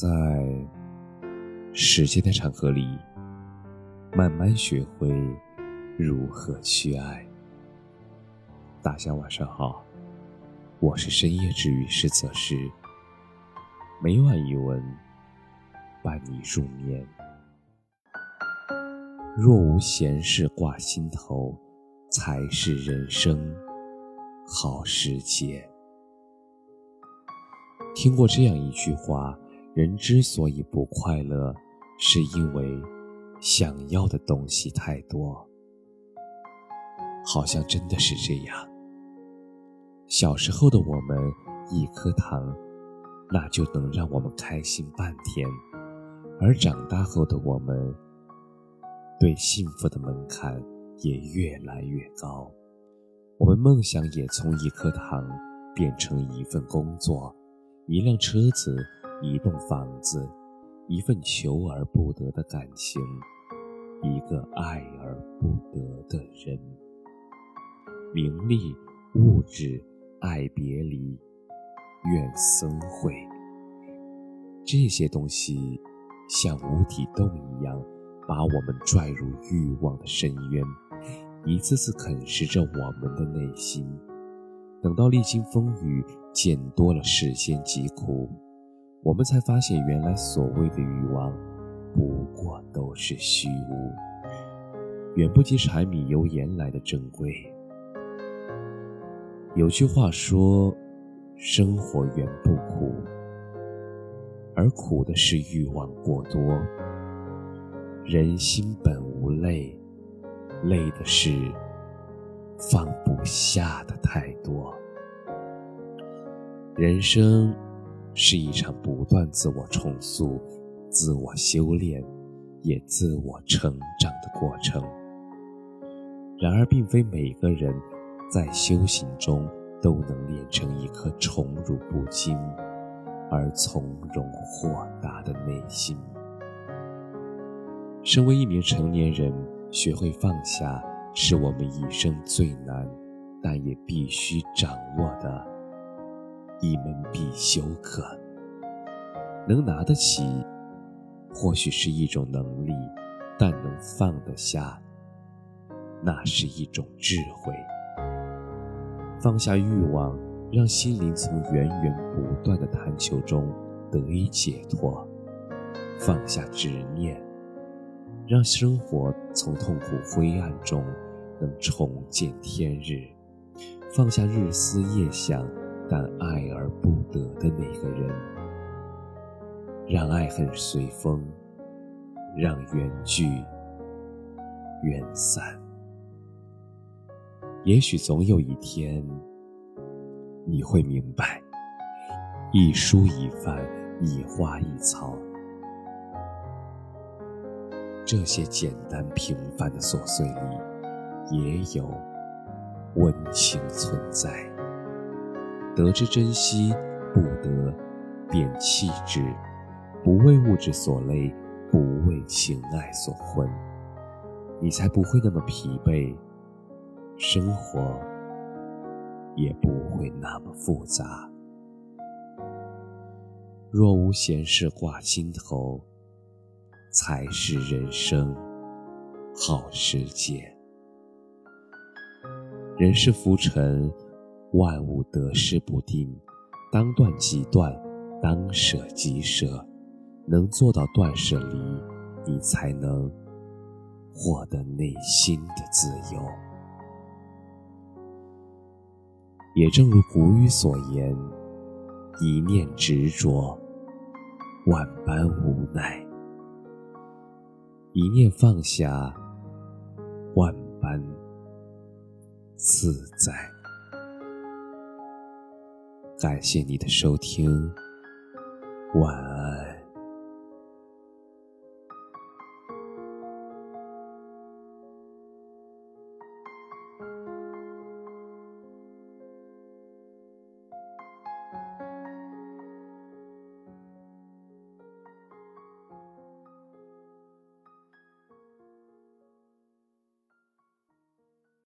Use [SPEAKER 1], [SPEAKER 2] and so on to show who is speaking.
[SPEAKER 1] 在时间的长河里，慢慢学会如何去爱。大家晚上好，我是深夜治愈师泽师，每晚一文伴你入眠。若无闲事挂心头，才是人生好时节。听过这样一句话：人之所以不快乐，是因为想要的东西太多。好像真的是这样。小时候的我们，一颗糖，那就能让我们开心半天；而长大后的我们，对幸福的门槛也越来越高。我们梦想也从一颗糖变成一份工作。一辆车子，一栋房子，一份求而不得的感情，一个爱而不得的人。名利、物质、爱别离、怨僧会，这些东西像无底洞一样，把我们拽入欲望的深渊，一次次啃食着我们的内心。等到历经风雨，见多了世间疾苦，我们才发现，原来所谓的欲望，不过都是虚无，远不及柴米油盐来的珍贵。有句话说：“生活原不苦，而苦的是欲望过多。人心本无累，累的是……”放不下的太多。人生是一场不断自我重塑、自我修炼，也自我成长的过程。然而，并非每个人在修行中都能练成一颗宠辱不惊而从容豁达的内心。身为一名成年人，学会放下。是我们一生最难，但也必须掌握的一门必修课。能拿得起，或许是一种能力，但能放得下，那是一种智慧。放下欲望，让心灵从源源不断的贪求中得以解脱；放下执念，让生活从痛苦灰暗中。能重见天日，放下日思夜想但爱而不得的那个人，让爱恨随风，让缘聚缘散。也许总有一天，你会明白，一蔬一饭，一花一草，这些简单平凡的琐碎里。也有温情存在。得之珍惜，不得便弃之。不为物质所累，不为情爱所困，你才不会那么疲惫，生活也不会那么复杂。若无闲事挂心头，才是人生好时节。人世浮沉，万物得失不定，当断即断，当舍即舍。能做到断舍离，你才能获得内心的自由。也正如古语所言：“一念执着，万般无奈；一念放下，万般。”自在。感谢你的收听，晚安。